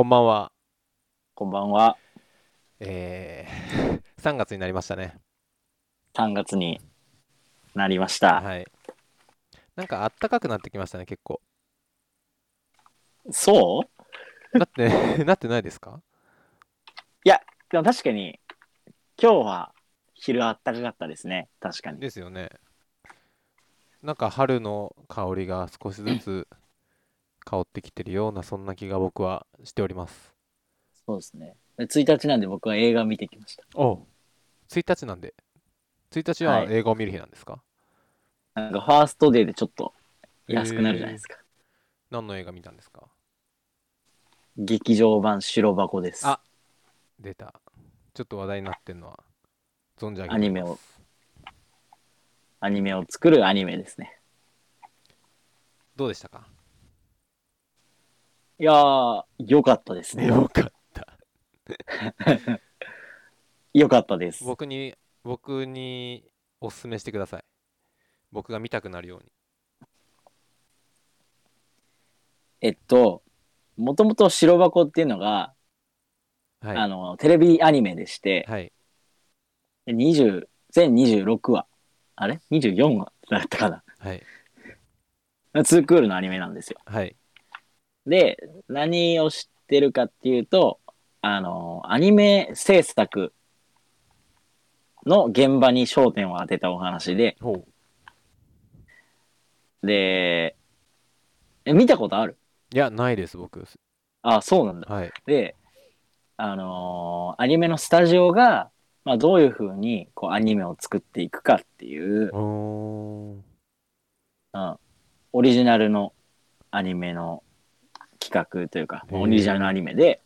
こんばんは。こんばんは。えー、3月になりましたね。3月になりました。はい。なんかあったかくなってきましたね、結構。そう？なって、なってないですか？でも確かに、今日は昼あったかかったですね。確かに。ですよね。なんか春の香りが少しずつ香ってきてるような、そんな気が僕はしております。そうですね。1日なんで僕は映画見てきました。おう1日なんで。1日は映画を見る日なんですか、なんかファーストデーでちょっと安くなるじゃないですか。何の映画見たんですか劇場版白箱です。あ出た。ちょっと話題になってんのは存じ上げますアニメをアニメを作るアニメですね。どうでしたかいやー、よかったですね。よかった。よかったです。僕に、僕におすすめしてください。僕が見たくなるように。えっと、もともと白箱っていうのが、はい。あの、テレビアニメでして、はい。20全26話あれ ?24 話だったかなはい。2クールのアニメなんですよ。はい。で、何を知ってるかっていうと、あの、アニメ制作の現場に焦点を当てたお話で。で、え、見たことある？いや、ないです、僕。あ、そうなんだ。はい。で、あのーアニメのスタジオが、まあ、どういう風にこうアニメを作っていくかっていう。うん、オリジナルのアニメの企画というか、オリジナルのアニメで、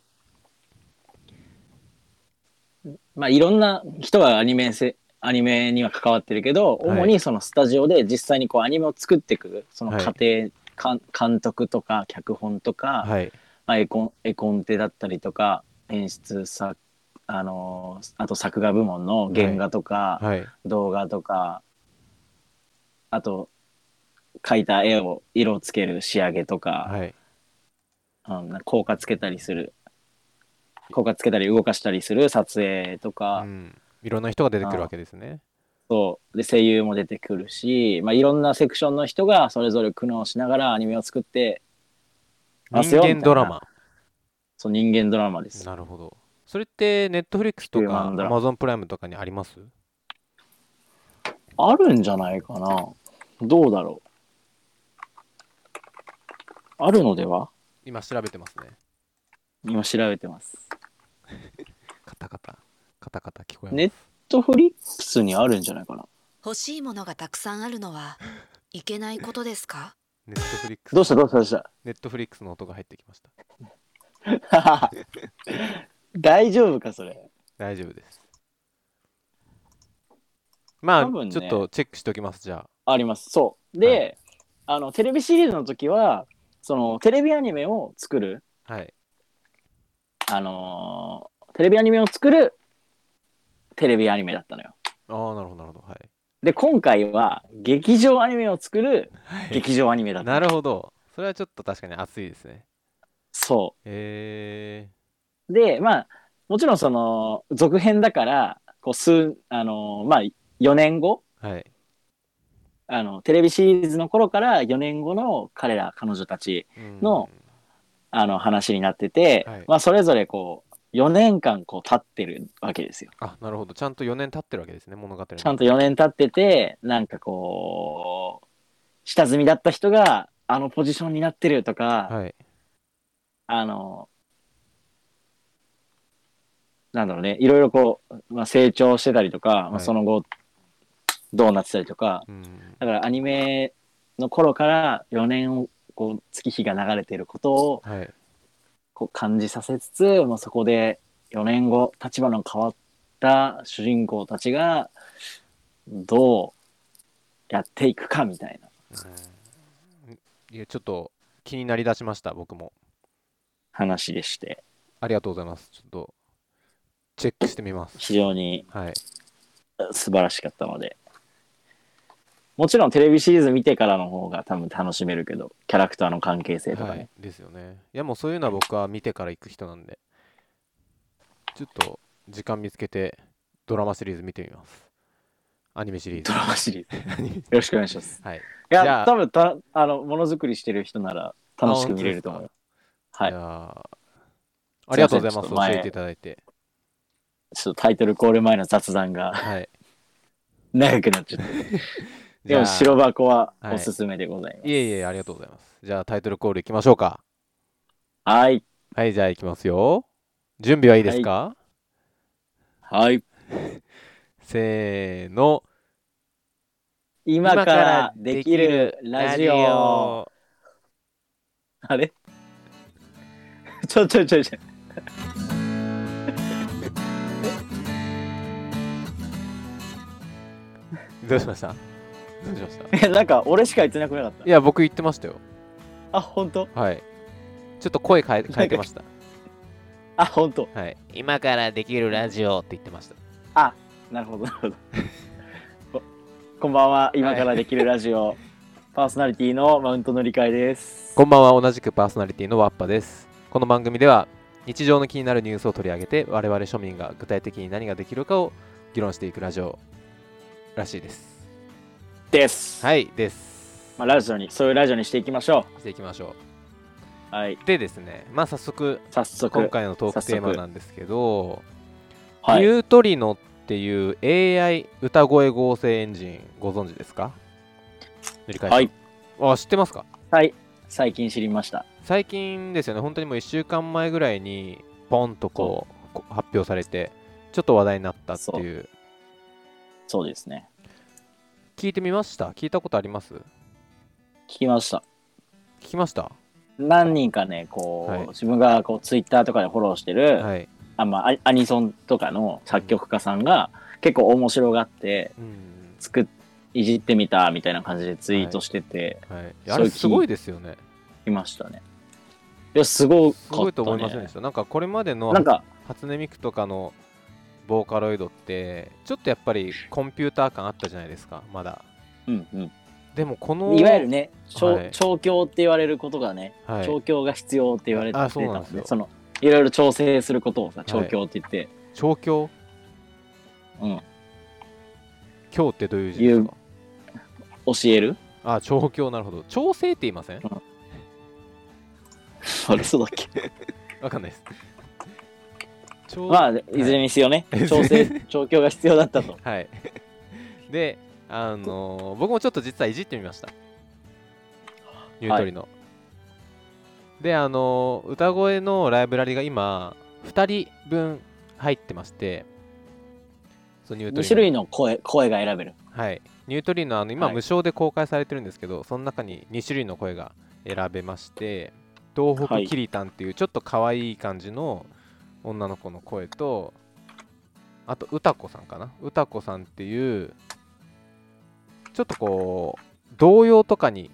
まあいろんな人がアニメせアニメには関わってるけど、はい。主にそのスタジオで実際にこうアニメを作っていく、そのはい。過程、かん監督とか脚本とか、はい。まあ、絵コン絵コンテだったりとか、演出さ、あのーあと作画部門の原画とか、はい。動画とか、あと、描いた絵を色をつける仕上げとか、はい。うん、効果つけたりする、効果つけたり動かしたりする撮影とか、うん。いろんな人が出てくるわけですね。そうで声優も出てくるし、まあ、いろんなセクションの人がそれぞれ苦悩しながらアニメを作って人よ間ドラマ。そう人間ドラマです。なるほど。それって、ネットフリックスとか、アマゾンプライムとかにあります？あるんじゃないかなどうだろうあるのでは？今調べてますね。今調べてます。カタカタ。カタカタ聞こえます。ネットフリックスにあるんじゃないかな欲しいものがたくさんあるのは いけないことですか？ネットフリックス。どうしたどうしたどうした？ネットフリックスの音が入ってきました。大丈夫かそれ？大丈夫です。まあ、多分ねちょっとチェックしておきます、じゃあ。ありますそうで、はあのテレビシリーズの時はそのテレビアニメを作るはい。あのーテレビアニメを作るテレビアニメだったのよああ、なるほど、なるほど。はい。で今回は劇場アニメを作るはい劇場アニメだったなるほど。それはちょっと確かに熱いですね。そえうでまあもちろんその続編だからこう数あのーまあ4年後ー、はい。あのテレビシリーズの頃から4年後の彼ら彼女たちうんのあの話になってて、はいまあそれぞれこう4年間こう経ってるわけですよ。あ、なるほど。ちゃんと4年経ってるわけですね、物語に。ちゃんと4年経っててなんかこう下積みだった人があのポジションになってるとか、はい。あのなんだろうねいろいろこう、まあ、成長してたりとか、まあ、はいその後どうなってたりとかうん。だからアニメの頃から4年をこう月日が流れてることをはい。こう感じさせつつ、まあ、そこで4年後立場の変わった主人公たちがどうやっていくかみたいなうんいや、ちょっと気になりだしました、僕も。話でしてありがとうございます。ちょっと、チェックしてみます。非常にはい。素晴らしかったのでもちろんテレビシリーズ見てからの方が多分楽しめるけど、キャラクターの関係性とかね。はい、ですよね。いやもうそういうのは僕は見てから行く人なんで。ちょっと時間見つけてドラマシリーズ見てみます。アニメシリーズ。ドラマシリーズ。よろしくお願いします。はい。いや、多分た、あの、ものづくりしてる人なら楽しく見れると思うよ。はい。あありがとうございます。教えていただいて。ちょっとタイトルコール前の雑談がはい。長くなっちゃって。でも白箱ははいおすすめでございます。いえいえありがとうございますじゃあタイトルコールいきましょうかはい。はいじゃあいきますよ準備はいいですか、はい。せーの今からできるラジオ。あれ？ちょちょちょちょ。どうしました？どうしました？え、なんか俺しか言ってなくなかった？い。や僕言ってましたよ。あ、本当？はい。ちょっと声変え変えてました。あ、本当？はい。今からできるラジオって言ってました。なるほど、なるほど。ここんばんは。今からできるラジオ。パーソナリティのマウントの理解です。こんばんは。同じくパーソナリティのワッパです。この番組では日常の気になるニュースを取り上げて我々庶民が具体的に何ができるかを議論していくラジオらしいですです。はいですまあ、ラジオに、そういうラジオにしていきましょしていきましょう。はい。うでですねまあ早速早速。今回のトークテーマなんですけど、はい。ニュートリノっていう AI 歌声合成エンジンご存知ですか？はい。あ知ってますか？はい。最近知りました。最近ですよね本当にもう1週間前ぐらいにポンとこう発表されてちょっと話題になったっていうそうですね。聞いてみました？聞いたことあります？聞きました。聞きました？何人かね、こう、はい。自分がこうツイッターとかでフォローしてる、はい、あまあ、アアニソンとかの作曲家さんが結構面白がってうん。作っいじってみたみたいな感じでツイートしてて、はい、あれすごいですよね。いましたね。いや、すごかった、ね。すごいと思いませんでした？なんかこれまでのなんか、初音ミクとかのボーカロイドってちょっとやっぱりコンピューター感あったじゃないですかまだ。うんうん。でもこのいわゆるね、調はい。調教って言われることがね、はい。調教が必要って言われてあたんですよ。で、その、いろいろ調整することをさ、調教って言って、調教？うん、教ってどういう字ですか？教える？あ調教なるほど。調整って言いません？あれ、そうだっけ？わかんないです。調まあ、いずれにせよね、は い調整、調教が必要だったと。はい。で、あのー僕もちょっと実はいじってみました。ニュートリの。で、あのー歌声のライブラリが今、2人分入ってまして、そうニュートリ2ノ種類の声、声が選べる。はい。ニュートリノ、あの今、はい無償で公開されてるんですけど、その中に2種類の声が選べまして、東北はいキリタンっていうちょっと可愛い感じの女の子の声と、あと、歌子さんかな？歌子さんっていう、ちょっとこう、童謡とかに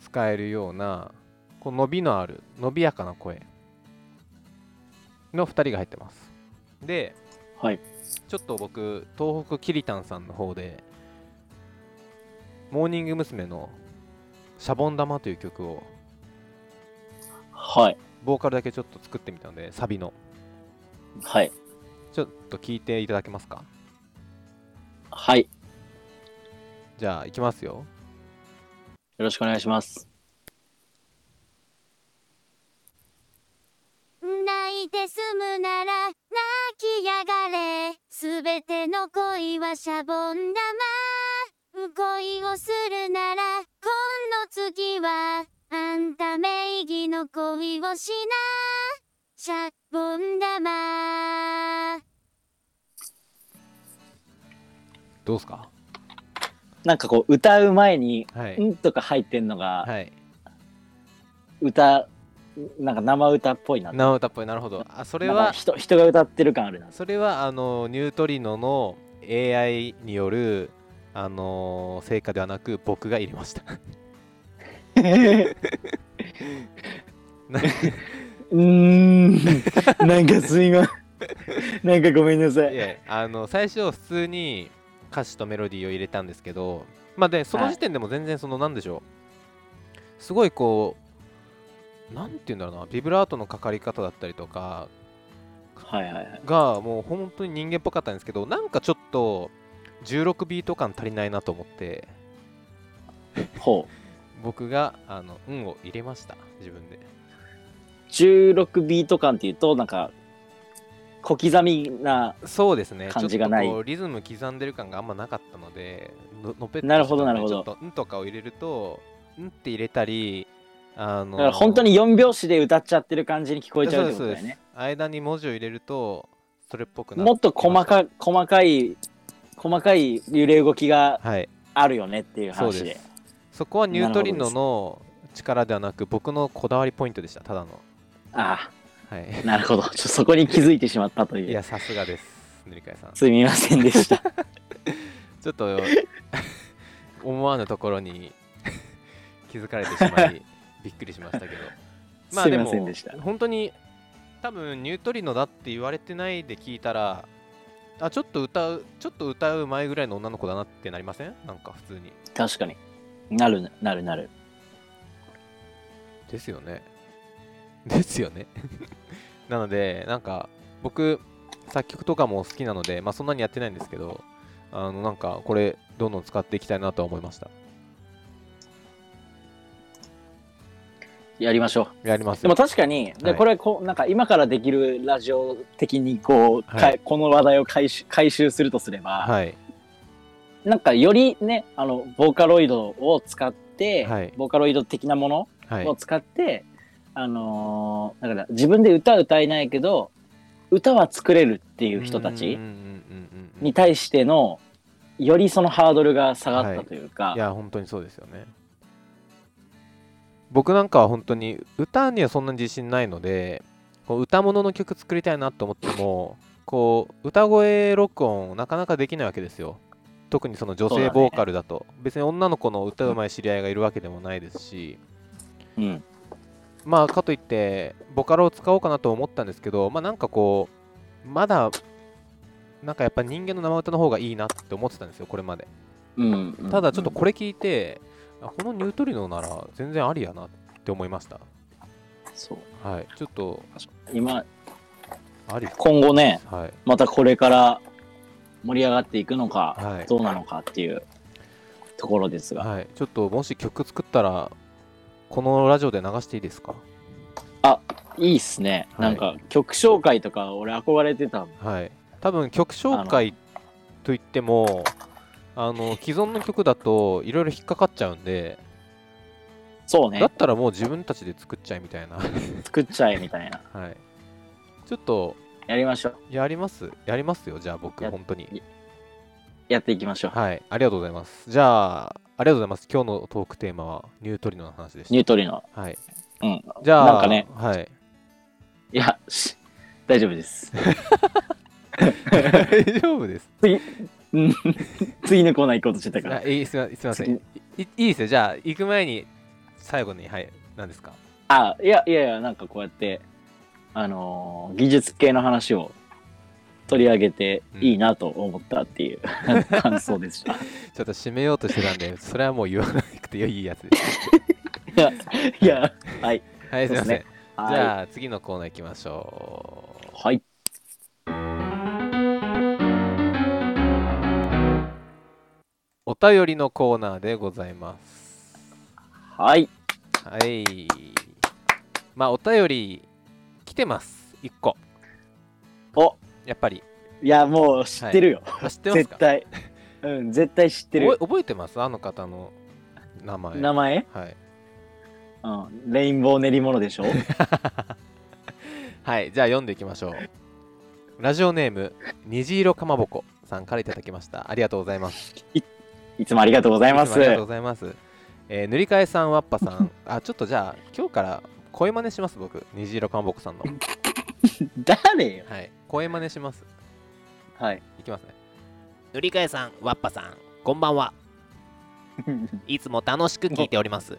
使えるような、こう伸びのある、伸びやかな声の2人が入ってます。で、はい。ちょっと僕、東北キリタンさんの方で、モーニング娘。のシャボン玉という曲を、はい。ボーカルだけちょっと作ってみたので、サビの。はい。ちょっと聞いていただけますか？はい。よじゃあ、いきますよ。ろしくお願いします。泣いて済むなら泣きやがれすべての恋はシャボン玉恋をするなら今の次はあんた名義の恋をしなシャボン玉どうすか？なんかこう、歌う前に、はい。んとか入ってんのが、はい。歌、なんか生歌っぽいな。生歌っぽい、なるほど。あ、それなんかは、人人が歌ってる感あるな。それは、あの、ニュートリノの AI による、あの成果ではなく、僕が入れました。なうーん。なんかすいま なんかごめんなさい。いやあの最初普通に歌詞とメロディーを入れたんですけどまあでそのはい時点でも全然そのなんでしょうすごいこうなんて言うんだろうなビブラートのかかり方だったりとかはいはいはい。がもう本当に人間っぽかったんですけどなんかちょっと16ビート感足りないなと思ってほう。僕があの運を入れました自分で16ビート感っていうと、なんか、小刻みな、そうですね。感リズム刻んでる感があんまなかったのでののぺっとなるほどなるほど。ちょっと「ん」とかを入れると「ん」って入れたりあのだから本当に4拍子で歌っちゃってる感じに聞こえちゃうってことだよね。間に文字を入れるとそれっぽくなもっと細か細かい、細かい揺れ動きがはい。あるよねっていう話で。そうです。そこはニュートリノの力ではなく僕のこだわりポイントでしたただのあはいあ、なるほど。ちょっとそこに気づいてしまったという。いやさすがです塗り替えさんすみませんでした。ちょっと 思わぬところに 気づかれてしまいびっくりしましたけどませんでした。本当に多分ニュートリノだって言われてないで聞いたらあちょっと歌うちょっと歌う前ぐらいの女の子だなってなりません？なんか普通に確かに。なるなるなる。ですよねですよね。なのでなんか僕作曲とかも好きなのでまあそんなにやってないんですけどあのなんかこれどんどん使っていきたいなとは思いました。やりましょう。やりますでも確かに、ではい。これこうなんか今からできるラジオ的にこう、かはい。この話題を回収回収するとすれば、はい。なんかよりねあのボーカロイドを使って、はい。ボーカロイド的なものはい。を使って、あのーだから自分で歌歌えないけど歌は作れるっていう人たちに対してのよりそのハードルが下がったというか、い。や本当にそうですよね。僕なんかは本当に歌にはそんなに自信ないのでこう歌物の曲作りたいなと思ってもこう歌声録音なかなかできないわけですよ。特にその女性ボーカルだと。別に女の子の歌うまい知り合いがいるわけでもないですし。うん、まあかといってボカロを使おうかなと思ったんですけどまあなんかこうまだなんかやっぱ人間の生歌の方がいいなって思ってたんですよこれまでうんうんただちょっとこれ聞いて、あこのニュートリノなら全然ありやなって思いました。そうはい。ちょっと、今あり今後ねはい。またこれから盛り上がっていくのか、はいどうなのかっていうところですが、はい。ちょっと、もし曲作ったら、このラジオで流していいですか？いいっすね、はいなんか曲紹介とか俺憧れてたはい。多分、曲紹介といっても、あの、既存の曲だと、いろいろ引っかかっちゃうんで、そうねだったらもう自分たちで作っちゃいみたいな。作っちゃえみたいな はい。ちょっと、やりましょうやります？やりますよ、じゃあ僕、や本当に。やっていきましょう、はい、ありがとうございます。じゃあ、ありがとうございます。今日のトークテーマはニュートリノの話でした。ニュートリノはい。うんじゃあ、なんかねはい。いやし大丈夫です大丈夫です。うん次のコーナー行こうとしてたからあいいすみません。すみません。いいいですよ。じゃあ、行く前に、最後に、はい、何ですか？あいやいやいやなんかこうやってあのー技術系の話を取り上げていいなと思ったっていう、感想でしたちょっと締めようとしてたんで、それはもう言わなくていいやつです。いやいやはいはい、すみません。ねじはゃあ、次のコーナー行きましょう。いはいお便りのコーナーでございます。はいはい。まあ、お便り来てます。1個。おやっぱり。いやもう知ってるよ、あ知ってますか？絶対うん絶対知ってる覚えてます？あの方の名前。名前、はい。うん、レインボー練り物でしょ？はい、じゃあ読んでいきましょう。ラジオネーム、虹色かまぼこさんからいただきました。ありがとうございます。いつもありがとうございますありがとうございます。えー塗り替えさん、わっぱさん。あ、ちょっとじゃあ、今日から声真似します、僕。虹色かまぼこさんの。誰よはい。声真似します。はいいきますね。塗り替えさん、わっぱさん、こんばんは。いつも楽しく聞いております。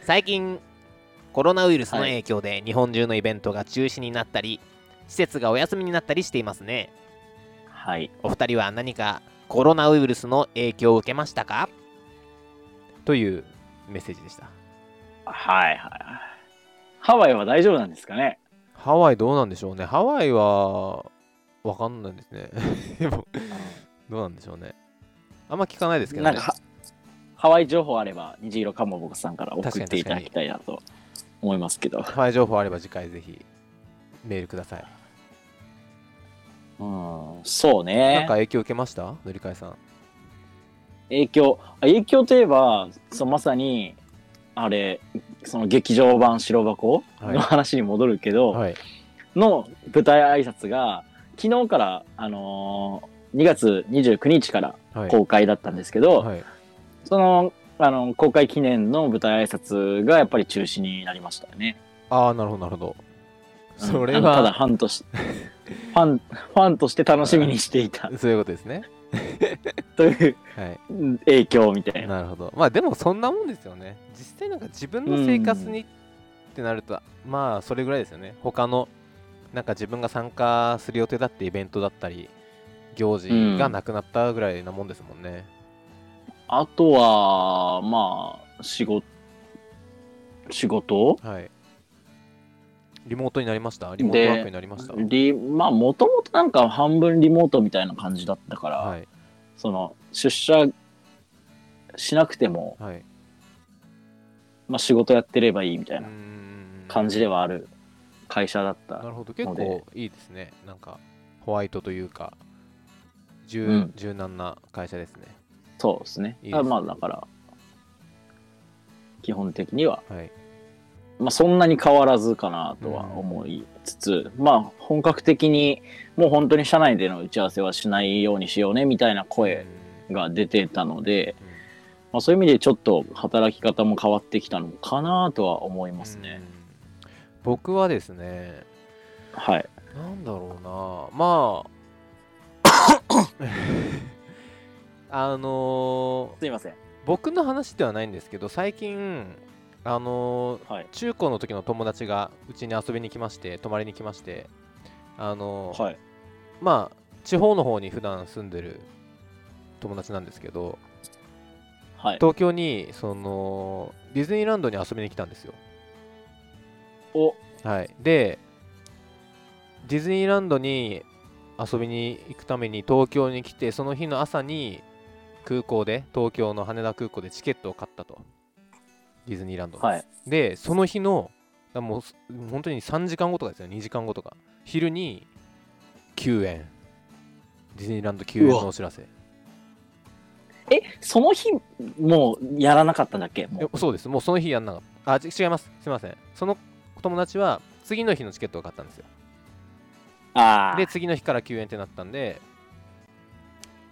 最近、コロナウイルスの影響で日本中のイベントが中止になったり、施設がお休みになったりしていますね。はいお二人は何かコロナウイルスの影響を受けましたか？というメッセージでしたはいはいはい。ハワイは大丈夫なんですかね？ハワイどうなんでしょうね。ハワイはわかんないですね。でもどうなんでしょうね。あんま聞かないですけどね。なんかはハワイ情報あれば虹色かもぼこさんから送っていただきたいなと思いますけど。ハワイ情報あれば次回ぜひメールください。うん、そうなんねか。影響受けました？塗り替えさん。影響、あ影響といえば、そうまさに、あれ、その劇場版白箱はい。の話に戻るけど、はい。の舞台挨拶が、昨日から、あのー2月29日からはい。公開だったんですけど、はい。その、あの、公開記念の舞台挨拶がやっぱり中止になりましたよね。ああなるほどなるほど。うん。それあのただはファンとし、ファン、ファンとして楽しみにしていた。そういうことですね というはい。うん影響みたいな。なるほど。まあでもそんなもんですよね。実際なんか自分の生活にってなるとまあそれぐらいですよね。他のなんか自分が参加する予定だってイベントだったり行事がなくなったぐらいなもんですもんね、あとは、まあ、仕事、仕事？はいリモートになりました？リモートワークになりました？リまあ、もともとなんか半分リモートみたいな感じだったから、はい。その、出社しなくても、はい。まあ仕事やってればいいみたいうな感じではある会社だった。なるほど。結構いいですね。なんかホワイトというか柔,、うん。柔軟な会社ですね。そうですね。いいですね。あまあ、だから、基本的には、はいまあ、そんなに変わらずかなとは思いつつ、まあ、本格的に、もう本当に社内での打ち合わせはしないようにしようね、みたいな声うんが出てたので、うんまあ、そういう意味でちょっと働き方も変わってきたのかなとは思いますね。うん僕はですねはい。なんだろうなまあ あのーすいません。僕の話ではないんですけど最近あのーはい。中高の時の友達がうちに遊びに来まして泊まりに来ましてあのーはい。まあ地方の方に普段住んでる友達なんですけどはい。東京にそのディズニーランドに遊びに来たんですよお、はいでディズニーランドに遊びに行くために東京に来てその日の朝に空港で東京の羽田空港でチケットを買ったとディズニーランド。のはい。でその日のだもうす本当に3時間後とかですよ。2時間後とか。昼に休園ディズニーランド休園のお知らせ。え、その日、もうやらなかったんだっけ？そうです。もうその日やんなかった。あち違います。すいません。その友達は次の日のチケットを買ったんですよ。ああ。で次の日から休園ってなったんで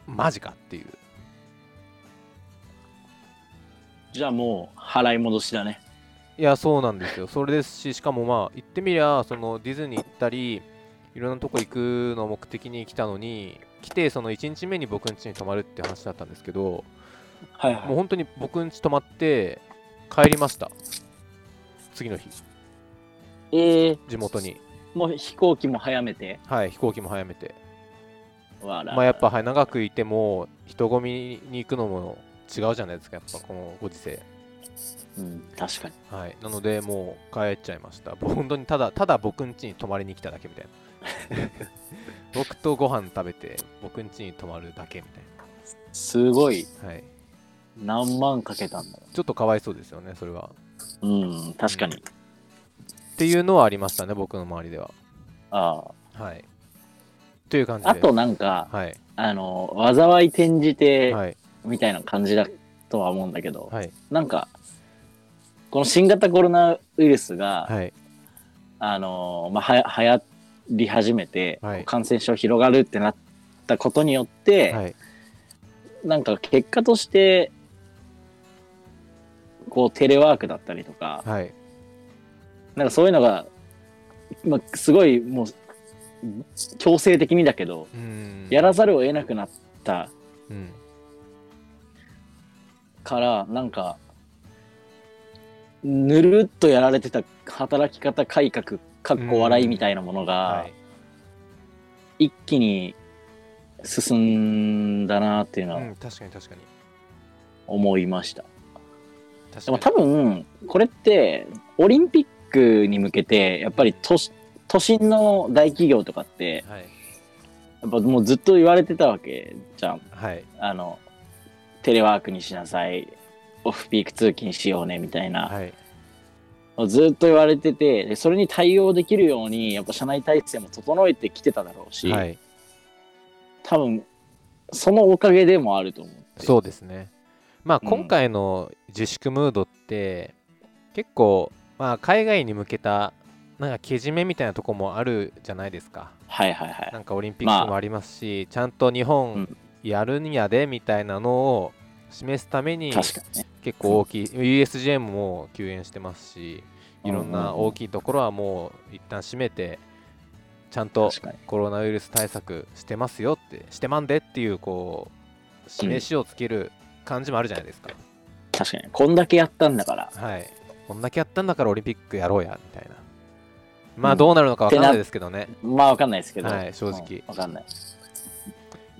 マジかっていうじゃあもう払い戻しだね。いやそうなんですよそれですししかもまあ言ってみりゃそのディズニー行ったりいろんなとこ行くのを目的に来たのに来てその1日目に僕ん家に泊まるって話だったんですけどはいはい。もう本当に僕ん家泊まって帰りました次の日えー、地元にもう飛行機も早めて？はい飛行機も早めて。まあやっぱ、はい、長くいても人混みに行くのも違うじゃないですかやっぱこのご時世。うん、確かに。はい。なのでもう帰っちゃいました。本当にただただ僕ん家に泊まりに来ただけみたいな。僕とご飯食べて僕ん家に泊まるだけみたいすごい、なはい。何万かけたんだろちょっとかわいそうですよねそれは。う。うん、確かに。っていうのはありましたね僕の周りでは。あはい。という感じで。あ。あとなんか、はい。あの、災い転じて、はいみたいな感じだとは思うんだけど、はい。なんか、この新型コロナウイルスが、はい。あの、まあ、はや、流行り始めて、はい。感染症広がるってなったことによって、はい。なんか結果として、こうテレワークだったりとか、はい。なんかそういうのが、まあ、すごいもう強制的にだけど、やらざるを得なくなったうんから、なんか、ぬるっとやられてた働き方改革、かっこ笑いみたいなものが、はい。一気に進んだなっていうのはうん、確かに確かに。思いました。確でも多分、これって、オリンピックに向けて、やっぱり都市都心の大企業とかって、はい。やっぱもうずっと言われてたわけじゃん。はい。あの、テレワークにしなさい、オフピーク通勤しようね、みたいな。はい。ずっと言われててで、それに対応できるように、やっぱ社内体制も整えてきてただろうし、はい。多分、そのおかげでもあると思う。そうですね。まあうん。今回の自粛ムードって結構まあ海外に向けたなんかけじめみたいなとこもあるじゃないですか。はいはいはい。なんかオリンピックもありますし、ちゃんと日う本んやるんやでみたいなのを示すために。結構大きい USJ も休園してますしいろんな大い。きいところはもう一旦閉めてちゃんと。コロナウイルス対策してますよってしてまんでっていうこう示しをつける感じもあるじゃないですか、確かに。こんだけやったんだから。はいこんだけやったんだからオリンピックやろうやみたいなまあうんどうなるのかわかんないですけどね、まあわかんないですけど。はい正直うんわかんない。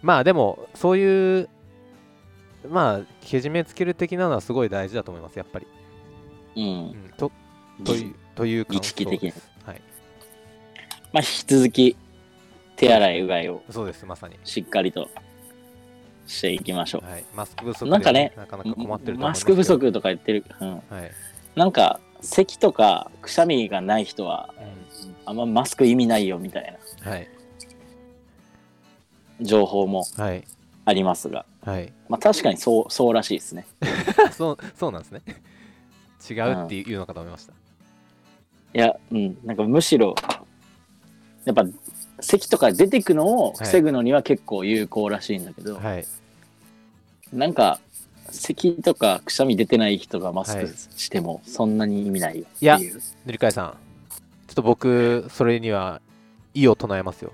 まあでもそういうまあけじめつける的なのはすごい大事だと思いますやっぱり、う。うんん、とというという感儀式的はい。まあ引き続き、手洗い、うがいをそうですまさに、しっかりとしていきましょはい、マスク不足で、なんかねなかなか困ってると思いマスますけど。ク不足とか言ってる。うん。はい、なんか、咳とかくしゃみがない人は、うあんまマスク意味ないよみたいな。んはい情報もはい。ありますが、はい。まあ確かにそう、そうらしいですね。そうそうなんですね。違うっていうのかと思いました、いや、うん、なんかむしろ、やっぱ、咳とか出てくのを防ぐのには結構有効らしいんだけど、はい。なんか、咳とかくしゃみ出てない人がマスクはい。してもそんなに意味ないよっていやいう。塗り替えさん。ちょっと僕それには異を唱えますよ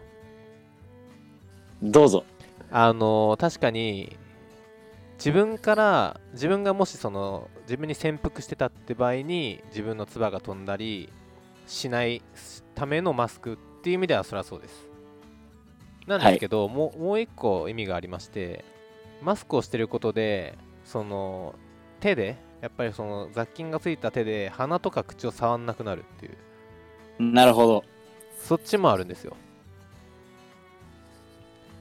どうぞ。あの確かに自分から自分がもしその自分に潜伏してたって場合に自分の唾が飛んだりしないためのマスクっていう意味ではそれはそうですなんですけど、もうもう一個意味がありましてマスクをしてることでその手でやっぱりその雑菌がついた手で鼻とか口を触んなくなるっていうなるほど。そっちもあるんですよ。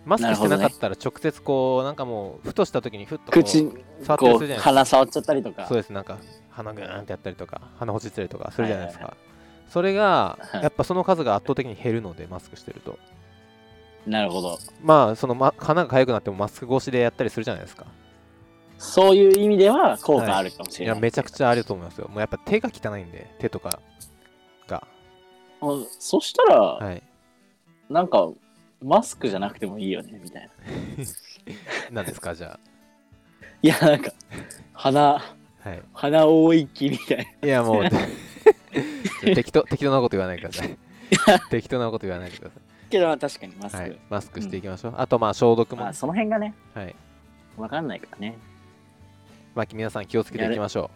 マスクしてなかったら直接こう、なんかもう、ふとした時にふっとこう口、触ったりするじゃないですか。鼻触っちゃったりとか。そうです、なんか鼻ぐーんってやったりとか、鼻ほじったりとかするじゃないですか。はいそれが、はいやっぱその数が圧倒的に減るので、マスクしてると。なるほど。まあ、その、ま、鼻が痒くなってもマスク越しでやったりするじゃないですか。そういう意味では効果あるかもしいや、れない。めちゃくちゃあると思いますよ。もうやっぱ手が汚いんで、手とかが。もうそしたら、はい。なんか、マスクじゃなくてもいいよね、みたいな。なんですか、じゃいや、なんか、鼻、あ。はい。鼻多い気みたいな。いやもう 適当適当なこと言わないでください。適当なこと言わないでくださけど、まあ確かにマスい。ク。はい、マスクしていきましょう。あとまあ消毒も、まあ、その辺がね、はい。わかんないからね。まあ皆さん気をつけていきましょ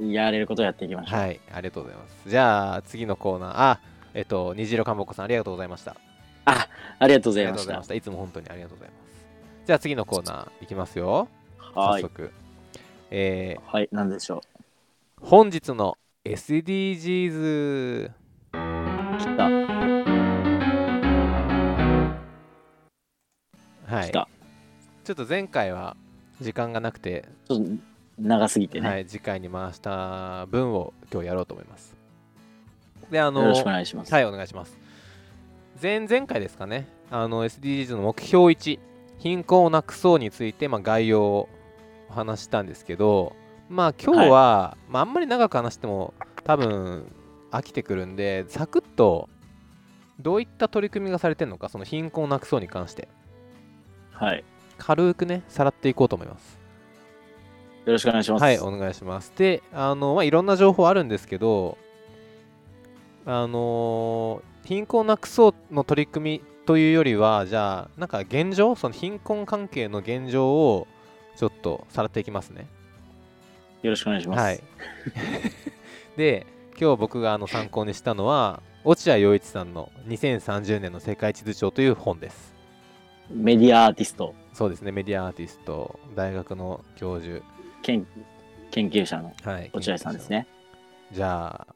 やれることをやっていきまう。しょう。はい、ありがとうございます。じゃあ次のコーナー、あ、えっと虹色かんぼこさんありがとうございました。ありがとうございましたありがとうございまし。た。いつも本当にありがとうございます。じゃあ次のコーナーいきますよ。はい。早速。えはい、なんでしょー、本日の SDGs う。来た。はい。来た。ちょっと前回は時間がなくてちょっと長すぎてね。はい、次回に回した分を今日やろうと思います。で、あの、よろしくお願いします。はい、お願いします。前々回ですかね、あの SDGs の目標1、貧困をなくそうについて、まあ、概要をお話ししたんですけど、まあ今日は、まあ、あんまり長く話しても多分飽きてくるんで、サクッとどういった取り組みがされてるのか、その貧困をなくそうに関して、はい。軽くね、さらっていこうと思います。よろしくお願いします。はい、お願いします。で、あの、まあ、いろんな情報あるんですけど、あのー貧困をなくそうの取り組みというよりは、じゃあ、なんか現状、その貧困関係の現状をちょっとさらっていきますね。よろしくお願いします。はい。で、今日僕があの参考にしたのは、落合陽一さんの2030年の世界地図帳という本です。メディアアーティスト、そうですねメディアアーティスト大学の教授研研究者のはい落合さんですね。じゃあ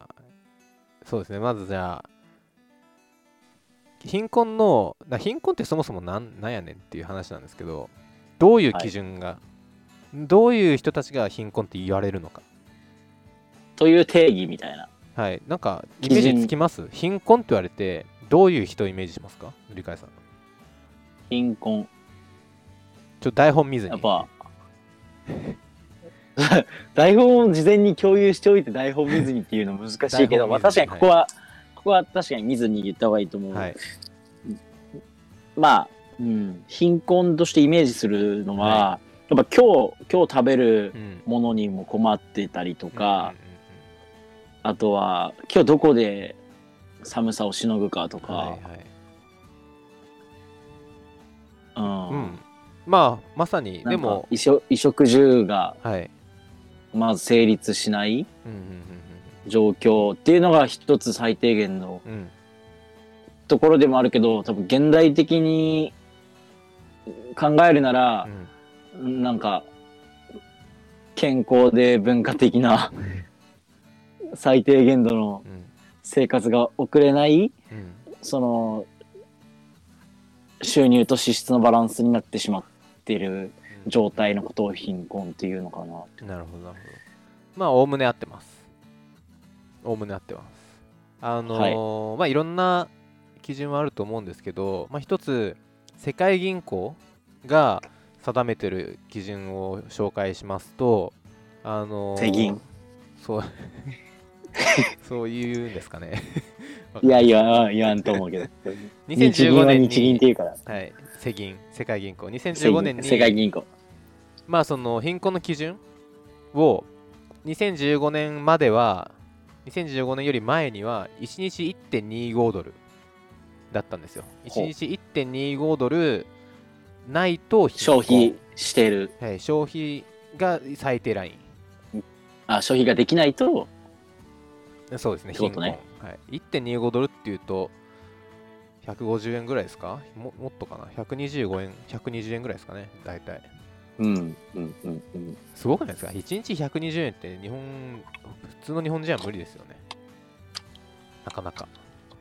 そうですね。まずじゃあ貧困のだ貧困ってそもそもなんなんやねんっていう話なんですけどどういう基準が、どういう人たちが貧困って言われるのか。という定義みたいな。はい。なんかイメージつきます？貧困って言われてどういう人をイメージしますか？理解さん。貧困。ちょっと台本見ずに。やっぱ、台本を事前に共有しておいて台本見ずにっていうの難しいけど、まあ確かにここは、ここは確かに見ずに言った方がいいと思う。はい。まあ、うん、貧困としてイメージするのは、やっぱ今日、今日食べるうんものにも困ってたりとか、あとは今日どこで寒さをしのぐかとか、はいはい。うん。うん、まあまさにでも衣食衣食住がはい、まず成立しない状況っていうのが一つ最低限のところでもあるけど多分現代的に考えるならう、んなんか健康で文化的な最低限度のうん生活が送れないうんその収入と支出のバランスになってしまっている状態のことを貧困っていうのかな。なるほどなるほど。まあおおむね合ってます。おおむね合ってます。あのーまあいろんな基準はあると思うんですけどまあ一つ世界銀行が定めてる基準を紹介しますとあのーそう そういうんですかね。いやいや、言わんと思うけど。日銀2015は年に日銀っていうから。はい、世銀。世界銀行。世2015年銀に世界銀行。まあその貧困の基準を2015年までは2015年より前には1日1.25ドルだったんですよ。ほう。1日1.25ドルないと貧消困費してる。はい、消費が最低ライあ、消費ができないと、ンそうですね貧困、ねはい、1.25ドルっていうと150円ぐらいですか？ももっとかな？125円120円ぐらいですかね大体うん、うん、うん、うん。すごくないですか ?1 日120円って日本、普通の日本人は無理ですよね。なかなか。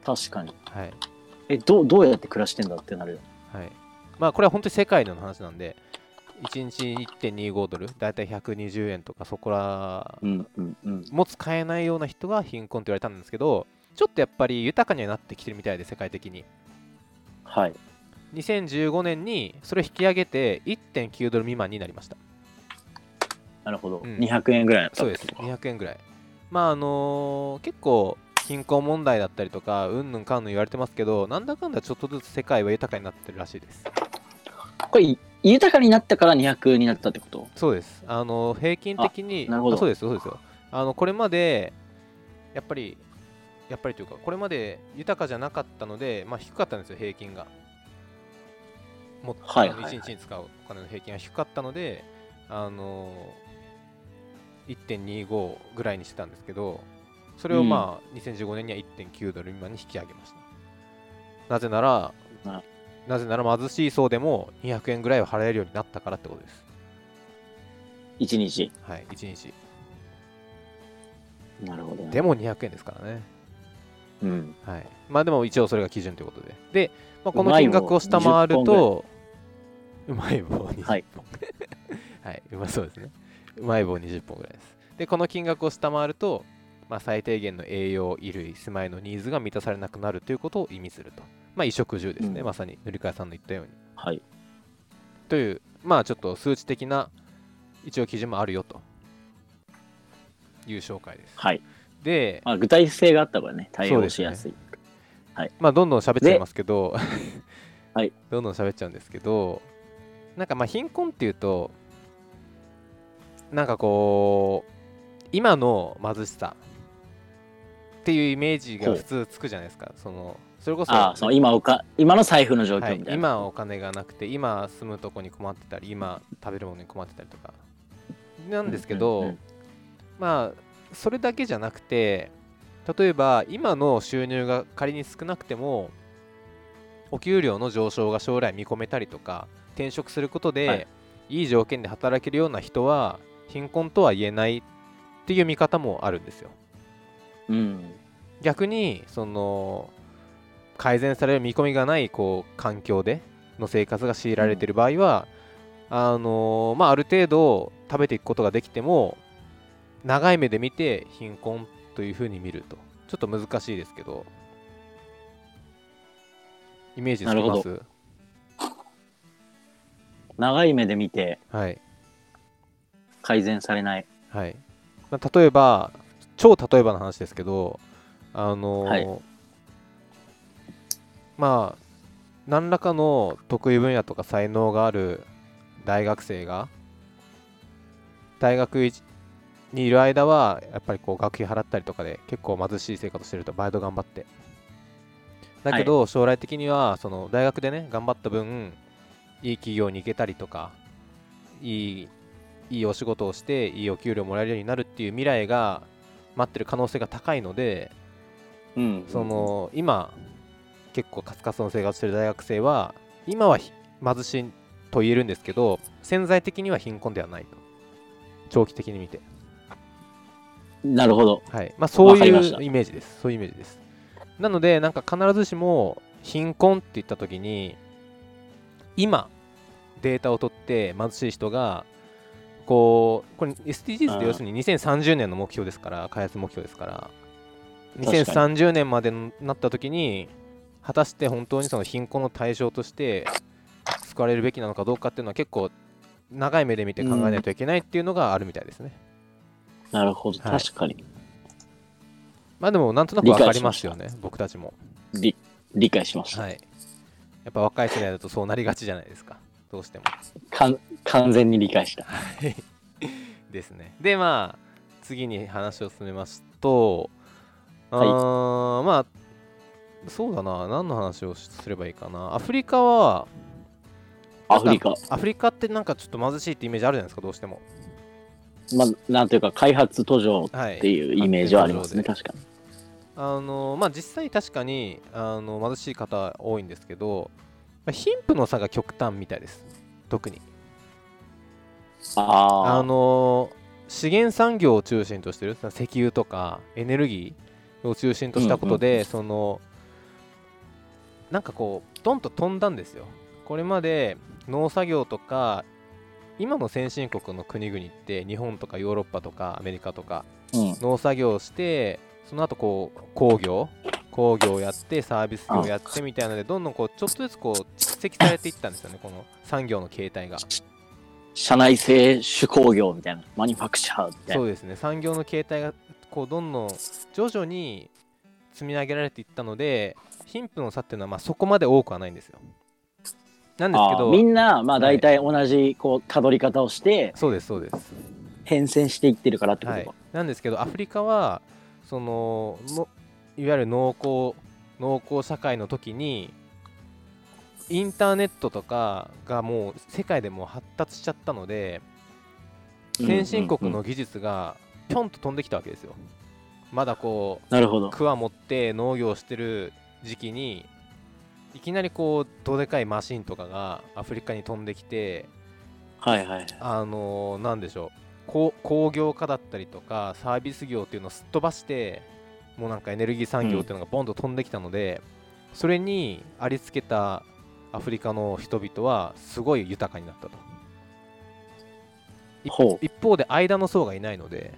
確かに。はい。え、どう、どうやって暮らしてんだってなるよ。はい。まあこれは本当に世界の話なんで、1日1.25ドル、だいたい120円とかそこらうん、うん、うん。も使えないような人が貧困って言われたんですけど、ちょっとやっぱり豊かにはなってきてるみたいで、世界的に。はい。2015年にそれを引き上げて1.9ドル未満になりました。なるほど。うん200円ぐらいそうです、200円ぐらい。まああのー結構貧困問題だったりとか、うんぬんかんぬん言われてますけど、なんだかんだちょっとずつ世界は豊かになってるらしいです。これ、豊かになったから200になったってこと？そうです。あのー平均的に、あなるほどあそうです、そうですよ。あの、これまで、やっぱり、やっぱりというか、これまで豊かじゃなかったので、まあ低かったんですよ、平均が。もっと、はいはいはい1日に使うお金の平均が低かったので、あのー1.25ぐらいにしてたんですけど、それをまあ、2015年には1.9ドル未満に引き上げました。なぜなら、ななぜなら貧しい層でも200円ぐらいは払えるようになったからってことです。?1 日。はい、1日。なるほど、ね。でも200円ですからね。うん。はい。まあでも一応それが基準ということで。で、まあ、この金額を下回る20と、うまい棒20本。はい はい、うまそうですね。うまい棒20本ぐらいです。で、この金額を下回ると、まあ、最低限の栄養、衣類、住まいのニーズが満たされなくなるということを意味すると。まあ、衣食住ですね、うんまさに塗川さんの言ったように。はい。という、まあちょっと数値的な一応基準もあるよという紹介です。はい。で、まあ、具体性があったからね、対応しやすい。まあどんどん喋っちゃいますけど、はい。どんどん喋っちゃうんですけど、なんかまあ貧困っていうと、なんかこう、今の貧しさっていうイメージが普通つくじゃないですか。そのそれこそああ、その今おか、今の財布の状はい況みたいな。今お金がなくて今住むとこに困ってたり今食べるものに困ってたりとかなんですけど、うんうんうんまあそれだけじゃなくて例えば今の収入が仮に少なくてもお給料の上昇が将来見込めたりとか転職することで、はいい、い条件で働けるような人は貧困とは言えないっていう見方もあるんですようん。逆にその改善される見込みがないこう環境での生活が強いられている場合は、あのまあ、ある程度食べていくことができても長い目で見て貧困というふうに見るとちょっと難しいですけどイメージつきます？長い目で見てはい。改善されない。はい、まあ例えば超例えばの話ですけどあのーはいまあ何らかの得意分野とか才能がある大学生が大学一にいる間はやっぱりこう学費払ったりとかで結構貧しい生活してるとバイト頑張ってだけど将来的にはその大学でね頑張った分いい企業に行けたりとかいいいいお仕事をしていいお給料もらえるようになるっていう未来が待ってる可能性が高いのでうん。その今結構カツカツの生活してる大学生は今はひ貧しいと言えるんですけど潜在的には貧困ではないと。長期的に見て。なるほど。はい。まあそういうイメージです。そういうイメージです。なのでなんか必ずしも貧困って言った時に今データを取って貧しい人がこうこれ SDGs って要するに2030年の目標ですから開発目標ですから確かに。2030年までになった時に果たして本当にその貧困の対象として救われるべきなのかどうかっていうのは結構長い目で見て考えないといけないっていうのがあるみたいですね、なるほど。はい。確かに。まあでもなんとなくわかりますよね僕たちも。理理解しました。はい。やっぱ若い世代だとそうなりがちじゃないですか。どうしても。かん完全に理解した。ですね。でまあ次に話を進めますとあはい。ーまあそうだな。何の話をすればいいかな。アフリカはアフリカ。アフリカってなんかちょっと貧しいってイメージあるじゃないですかどうしても。まあ、なんていうか、開発途上はいっていうイメージはありますね、発確かに。あのまあ実際確かにあの貧しい方多いんですけどまあ貧富の差が極端みたいです。特に。ああ。あの資源産業を中心としてる石油とかエネルギーを中心としたことで、そのなんかこうドンと飛んだんですよこれまで農作業とか今の先進国の国々って日本とかヨーロッパとかアメリカとかうん。農作業をしてその後こう工業工業をやってサービス業をやってみたいなのでどんどんこうちょっとずつこう蓄積されていったんですよねこの産業の形態が社内製手工業みたいな。マニファクチャーみたいな。そうですね産業の形態がこうどんどん徐々に積み上げられていったので貧富の差っていうのはまあそこまで多くはないんですよ。なんですけどみんな、まあはい。大体同じ、こう、たどり方をして、そうですそうです。変遷していってるからってことはい。か。、なんですけどアフリカはそののいわゆる農耕農耕社会の時にインターネットとかがもう世界でもう発達しちゃったので先進国の技術がぴょんと飛んできたわけですよ。まだこうなるほど。クワ持って農業してる時期にいきなりこうどでかいマシンとかがアフリカに飛んできてはいはい。あのーなんでしょう。工工業化だったりとかサービス業っていうのをすっ飛ばしてもうなんかエネルギー産業っていうのがボンと飛んできたので、それにありつけたアフリカの人々はすごい豊かになったと。一方で間の層がいないので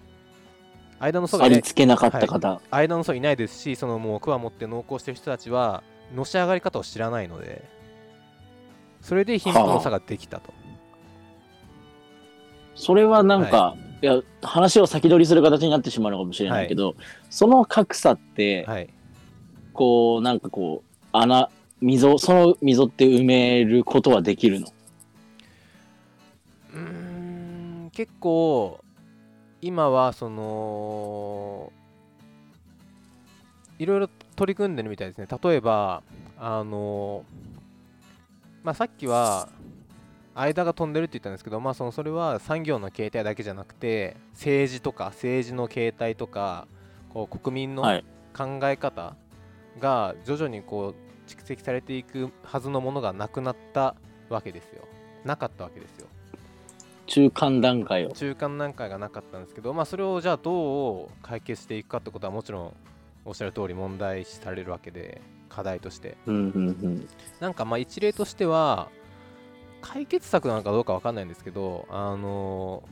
間の層がいない。りつけなかった方。間の層いないですしそのもうクワ持って農耕してる人たちはのし上がり方を知らないのでそれで貧富の差ができたと、それはなんか、い、や、話を先取りする形になってしまうのかもしれないけど、その格差って、はい。こう、なんかこう、穴、溝、その溝って埋めることはできるの？うーん結構今はそのいろいろ取り組んでるみたいですね。例えばあのまあさっきは間が飛んでるって言ったんですけどまあそのそれは産業の形態だけじゃなくて政治とか政治の形態とかこう国民のはい。考え方が徐々にこう蓄積されていくはずのものがなくなったわけですよ。なかったわけですよ中間段階を。中間段階がなかったんですけどまあそれをじゃあどう解決していくかってことはもちろんおっしゃる通り問題視されるわけで課題としてうんうんうん。なんかまあ一例としては解決策なのかどうかわかんないんですけどあの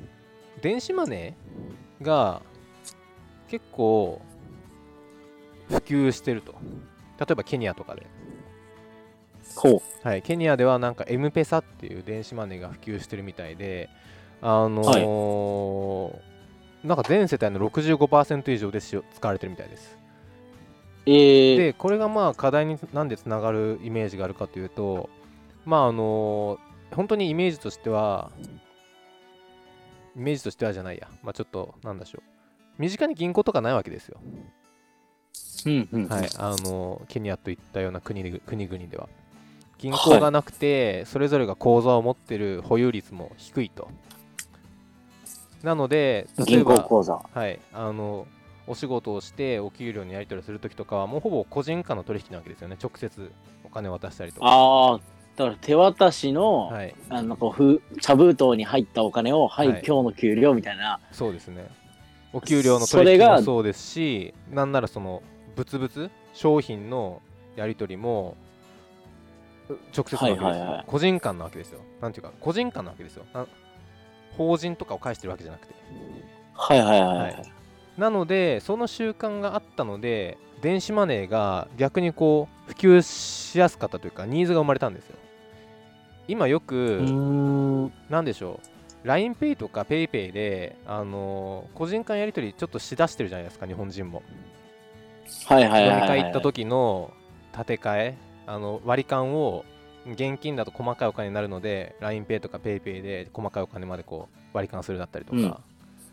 電子マネーが結構普及してると例えばケニアとかでほはい、ケニアではなんか M ペサっていう電子マネーが普及してるみたいで、あのーなんか全世帯の65%以上で使われてるみたいです。う。えー、で、これがまあ課題になんでつながるイメージがあるかというと、まああのー本当にイメージとしては、イメージとしてはじゃないや、まあちょっとなんだしょう。身近に銀行とかないわけですよ。うんうん。はい、あのケニアといったような国で国々では銀行がなくて、それぞれが口座を持ってる保有率も低いと。なので例え銀行ば、口座。はい、あのお仕事をしてお給料にやり取りするときとかはもうほぼ個人間の取引なわけですよね。直接お金を渡したりとか。ああ、だから手渡しの、はい。あのこうふ茶封筒に入ったお金を、はい、はい。今日の給料みたいな。そうですね。お給料のそれが取引もそうですしなんならその物々商品のやり取りもう直接なわけですよ、はいはいはい。個人間なわけですよ。なんていうか個人間なわけですよ。な法人とかを返してるわけじゃなくて。はいはいはい。ははい。い、なのでその習慣があったので電子マネーが逆にこう普及しやすかったというかニーズが生まれたんですよ。今よく、うーん。なんでしょう。LINEPay とか PayPay で、あのー個人間やり取りちょっとしだしてるじゃないですか日本人も。はいはいはい、はい。飲み会行った時の立て替えあの割り勘を現金だと細かいお金になるので LINEPay とか PayPay で細かいお金までこう割り勘するだったりとか、うん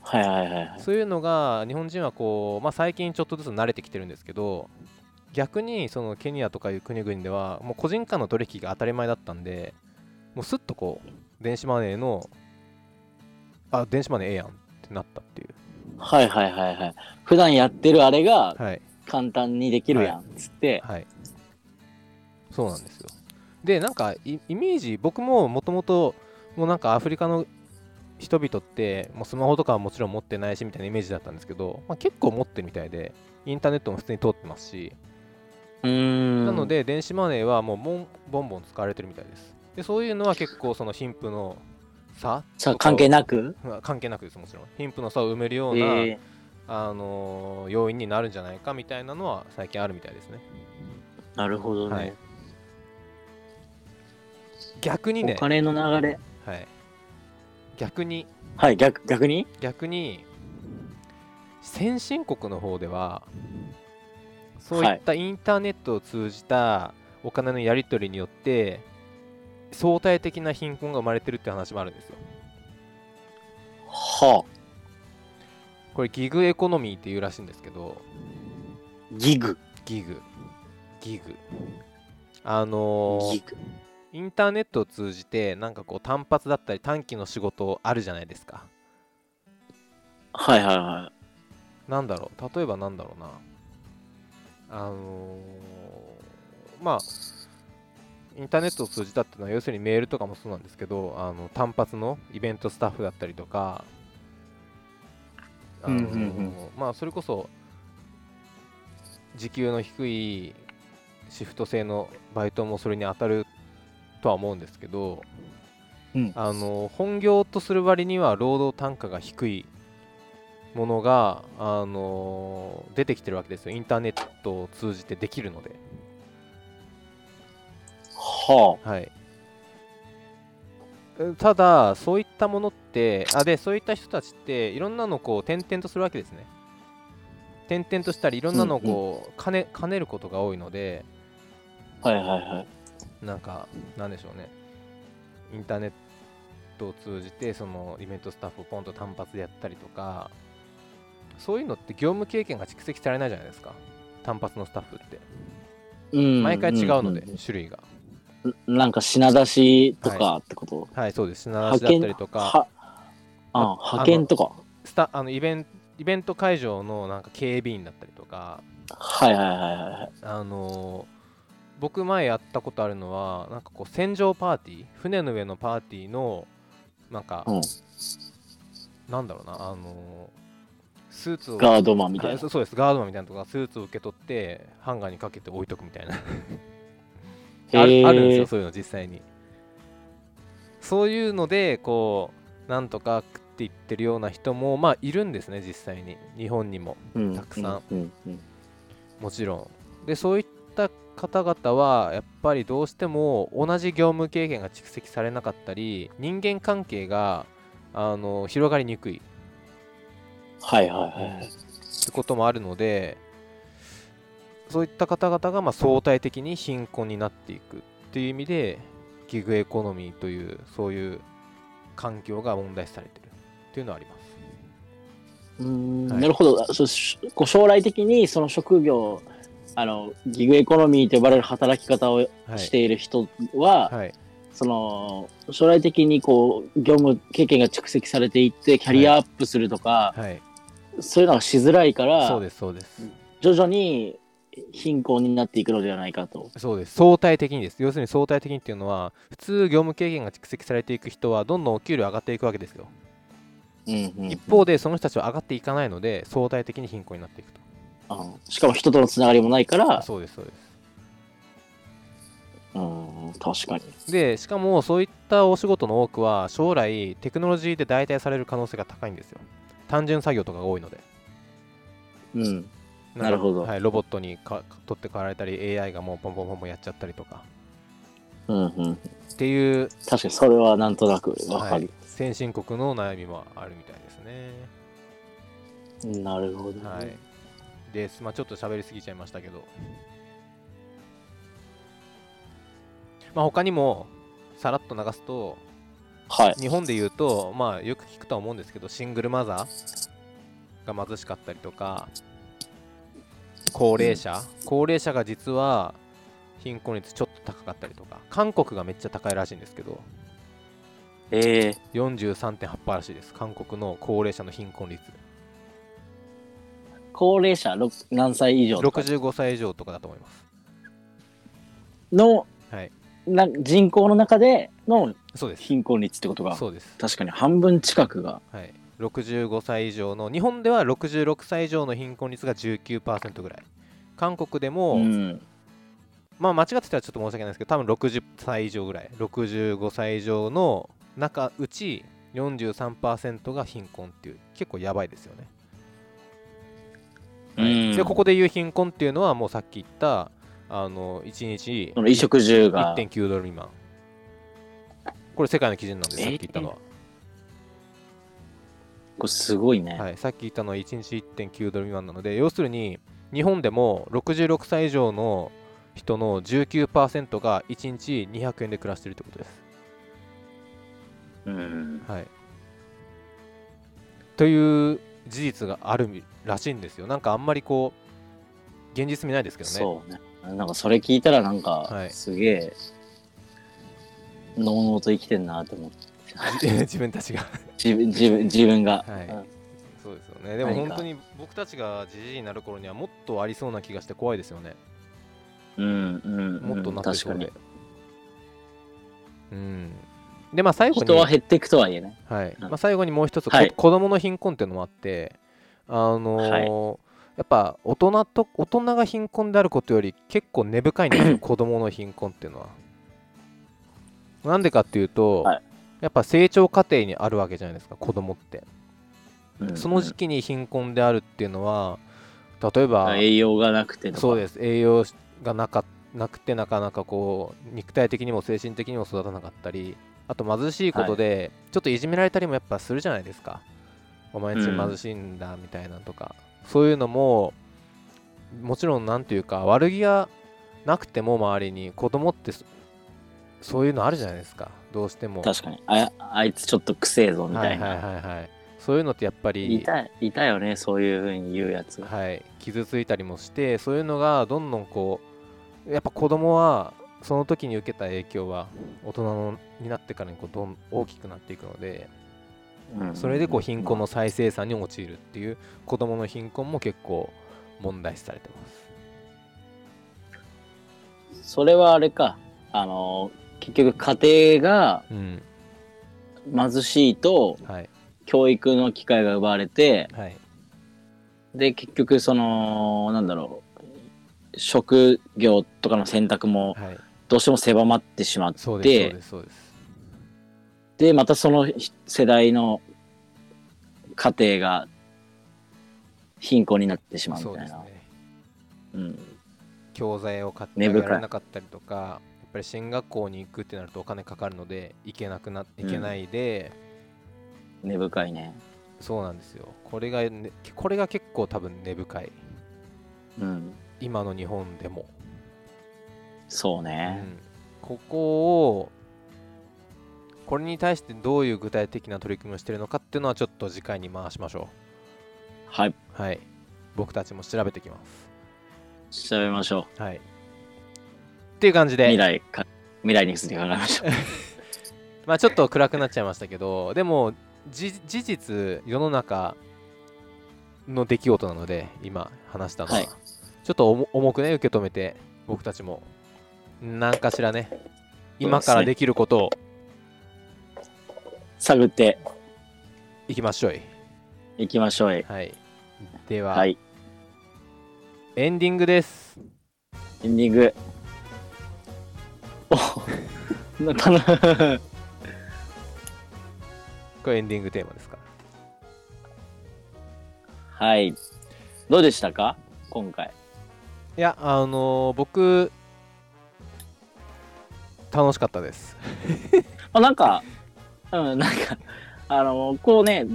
はいはいはいはい。そういうのが日本人はこう、まあ、最近ちょっとずつ慣れてきてるんですけど逆にそのケニアとかいう国々ではもう個人間の取引が当たり前だったんでもうすっとこう電子マネーのあ電子マネーええやんってなったっていうはいはいはいはい。普段やってるあれがはい簡単にできるやんっつって。はいそうなんですよ。でなんかイイメージ僕ももともともうなんかアフリカの人々ってもうスマホとかはもちろん持ってないしみたいなイメージだったんですけど、まあ、結構持ってるみたいでインターネットも普通に通ってますし。うーん。なの、で電子マネーはもうボンボンボン使われてるみたいです。でそういうのは結構その貧富の差さ関係なく？まあ関係なくですもちろん。貧富の差を埋めるようえな、ー、あのー要因になるんじゃないかみたいなのは最近あるみたいですね。なるほどね。はい逆にね。お、金の流れ。はい、逆に。はい、逆、逆に？逆に先進国の方ではそういったインターネットを通じたお金のやり取りによって相対的な貧困が生まれてるって話もあるんですよ。はこれギグエコノミーっていうらしいんですけど。あ、ギグ。ギグ。ギグ。あのーギグ。インターネットを通じてなんかこう単発だったり短期の仕事あるじゃないですか。はいはいはい。なんだろう。例えばなんだろうな。あのーまあインターネットを通じたっていうのは要するにメールとかもそうなんですけどあの単発のイベントスタッフだったりとかあのーうんうんうん。まあそれこそ時給の低いシフト制のバイトもそれに当たるとは思うんですけど、うん。あの本業とする割には労働単価が低いものが、あの出てきてるわけですよ。インターネットを通じてできるので、ははい、えただそういったものってあでそういった人たちっていろんなのをこう転々とするわけですね。転々としたりいろんなのをこう兼ね兼ねることが多いので。あ。はいはいはい。なんかなんでしょうね。インターネットを通じてそのイベントスタッフをポンと単発でやったりとかそういうのって業務経験が蓄積されないじゃないですか。単発のスタッフって。うん。毎回違うので、種類が。んなんか品出しとかってこと、はいそうです。品出しだったりとかはああ派遣とか？スタあのイベンイベント会場のなんか警備員だったりとかはいはいはいはいはい。あのー僕前やったことあるのはなんかこう船上パーティー船の上のパーティーのなんか、うん。なんだろうなあのスーツをガードマンみたいな。はいそ。そうですガードマンみたいなのとかスーツを受け取ってハンガーにかけて置いとくみたいな。あるあるんですよそういうの実際に。そういうのでこうなんとか食っていってるような人もまあいるんですね実際に。日本にも。うん。たくさん。もちろん。でそういった方々はやっぱりどうしても同じ業務経験が蓄積されなかったり人間関係があの広がりにくいはいはいはい。ってこともあるのでそういった方々がまあ相対的に貧困になっていくっていう意味でギグエコノミーというそういう環境が問題視されてるっていうのはあります。うーんはいなるほど。そうしこう将来的にその職業、あの、ギグエコノミーと呼ばれる働き方をはい、している人は、はい、その、将来的にこう、業務経験が蓄積されていって、キャリアアップするとか、はい、そういうのがしづらいから、そうですそうです。徐々に貧困になっていくのではないかと。そうです。相対的にです。要するに相対的にっていうのは普通業務経験が蓄積されていく人はどんどんお給料上がっていくわけですよ。うんうん一方でその人たちは上がっていかないので相対的に貧困になっていくとあしかも人とのつながりもないから、そうですそうですうん、確かに。でしかもそういったお仕事の多くは将来テクノロジーで代替される可能性が高いんですよ単純作業とかが多いのでうん。なるほどはい、ロボットにか取って代わられたり AI がもうポンポンポンポンやっちゃったりとかうんうん。っていう、確かにそれはなんとなくわかはいる。先進国の悩みもあるみたいですねなるほど、ね。はいです。まあちょっと喋りすぎちゃいましたけど。まあ他にもさらっと流すとはい。日本で言うとまあよく聞くとは思うんですけどシングルマザーが貧しかったりとか高齢者、高齢者が実は貧困率ちょっと高かったりとか韓国がめっちゃ高いらしいんですけどええ43.8%らしいです。韓国の高齢者の貧困率高齢者ろ何歳以上とか。65歳以上とかだと思います。の、はい。な人口の中でのそうです。貧困率ってことが。そうです。確かに半分近くが。はい。65歳以上の日本では66歳以上の貧困率が19%ぐらい。韓国でも、うん。まあ間違ってたらちょっと申し訳ないですけど多分60歳以上ぐらい。65歳以上の中うち43%が貧困っていう。結構やばいですよね、はい。うんでここで言う貧困っていうのはもうさっき言ったあの1日衣食住が。1.9ドル未満。これ世界の基準なんでえさっき言ったのは、これすごいね、はい、さっき言ったのは1日1.9ドル未満なので要するに日本でも66歳以上の人の19%が1日200円で暮らしてるってことです。うん。はい。という事実があるみらしいんですよ。なんかあんまりこう、現実見ないですけどね。そうねなんかそれ聞いたらなんはかいすげえのうのうと生きてんなって思って 自分たちが。自分自分自分が、はいうんそうですよね。でも本当に僕たちがじじいになる頃にはもっとありそうな気がして怖いですよね。うんうんもっとなって確かにそうで。うん。で、まあ最後に。人は減っていくとはいえね。はい。うん。まあ、最後にもう一つ、こはい。子供の貧困っていうのもあって、あのーやっぱ大人と大人が貧困であることより結構根深いんですよ 子供の貧困っていうのは。なんでかっていうと、はい。やっぱ成長過程にあるわけじゃないですか子供って。うん。その時期に貧困であるっていうのは例えば栄養がなくてそうです。栄養がなかなくてなかなかこう肉体的にも精神的にも育たなかったりあと貧しいことでちょっといじめられたりもやっぱするじゃないですか、お前んちうん。貧しいんだみたいなとか、そういうのももちろんなんていうか悪気がなくても周りに子供ってそそういうのあるじゃないですか。どうしても。確かに。ああいつちょっとくせえぞみたいな、はいはいはいはい。そういうのってやっぱりいたいたよねそういうふうに言うやつ。がはい、傷ついたりもしてそういうのがどんどんこうやっぱ子供はその時に受けた影響は大人のになってからにこうどん大きくなっていくのでうん。それでこう貧困の再生産に陥るっていう子供の貧困も結構問題視されてます。それはあれか。あの、結局家庭がうん貧しいとはい。教育の機会が奪われて、はい。で、結局その、なんだろう、職業とかの選択もはいどうしても狭まってしまって、でまたその世代の家庭が貧困になってしまうみたいな。そうねうん。教材を買って根深いあげられなかったりとかやっぱり進学校に行くってなるとお金かかるので行けなくな行けないで、根深いね。そうなんですよこれが、ね、これが結構多分根深いうん。今の日本でも、うそうね。んここをこれに対してどういう具体的な取り組みをしているのかっていうのはちょっと次回に回しましょはい。うはい僕たちも調べてきます調べましょう。はいっていう感じで未来か、未来について考えましょう。まあちょっと暗くなっちゃいましたけどでもじ事実世の中の出来事なので今話したのは、はいちょっと重重くね受け止めて僕たちも何かしらね今からできることを探っていきましょういいきましょう。はいでは、はい。エンディングですエンディング。おなたのこれエンディングテーマですか？はい。どうでしたか？今回。いやあのー僕楽しかったです。あなんか、うん、なんか、あの、こうね、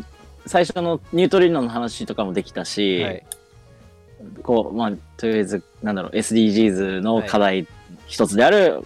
最初のニュートリノの話とかもできたし、はい。こう、まあ、とりあえず、なんだろう、SDGs の課題一つである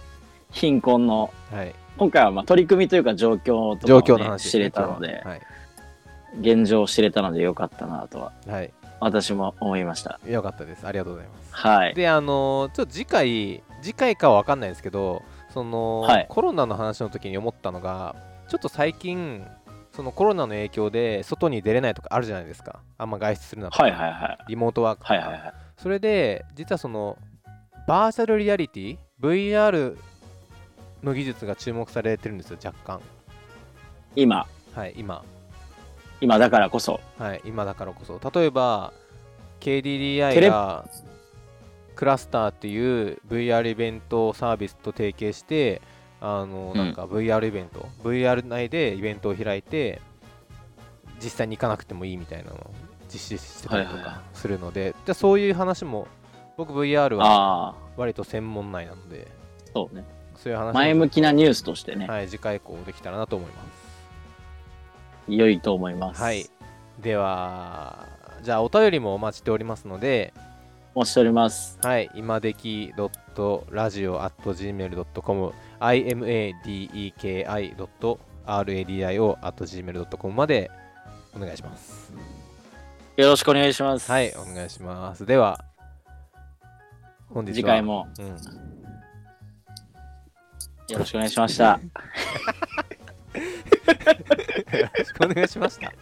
貧困の、はい。今回はまあ取り組みというか状況とかね況の話知れたので、今現状を知れたのでよかったなとは、日ははい、私も思いました。はい、よかったです。ありがとうございます。はい。であのーちょっと次回次回かは分かんないんですけどその、はい。コロナの話の時に思ったのがちょっと最近そのコロナの影響で外に出れないとかあるじゃないですか。あんま外出するなとか、はいはいはい。リモートワークとか、はいはいはい。それで実はそのバーチャルリアリティ VR の技術が注目されてるんですよ若干。今、はい今。今だからこそ。はい今だからこそ。例えばテ KDDI レがクラスターっていう VR イベントサービスと提携してあのうんなんか VR イベント、VR 内でイベントを開いて実際に行かなくてもいいみたいなのを実施してたりとはいはいはかするので、じゃあそういう話も僕 VR は割と専門内なのでそうね。そういう話も前向きなニュースとしてね、はい、次回以降できたらなと思います良いと思います。はい。ではじゃあお便りもお待ちしておりますのでおしております。はい、今でき .radio.gmail.com imadeki.radio.gmail.com までお願いします。よろしくお願いします。はい、お願いします。では、本日は次回、もうん、よよろしくお願いしました。ろしくお願いしました。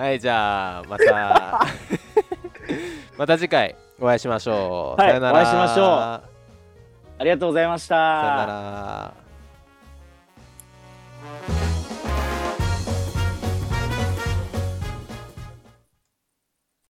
はい、じゃあ、また、また次回お会いしましょう、はい、さよなら。お会いしましょう。ありがとうございました。さよなら。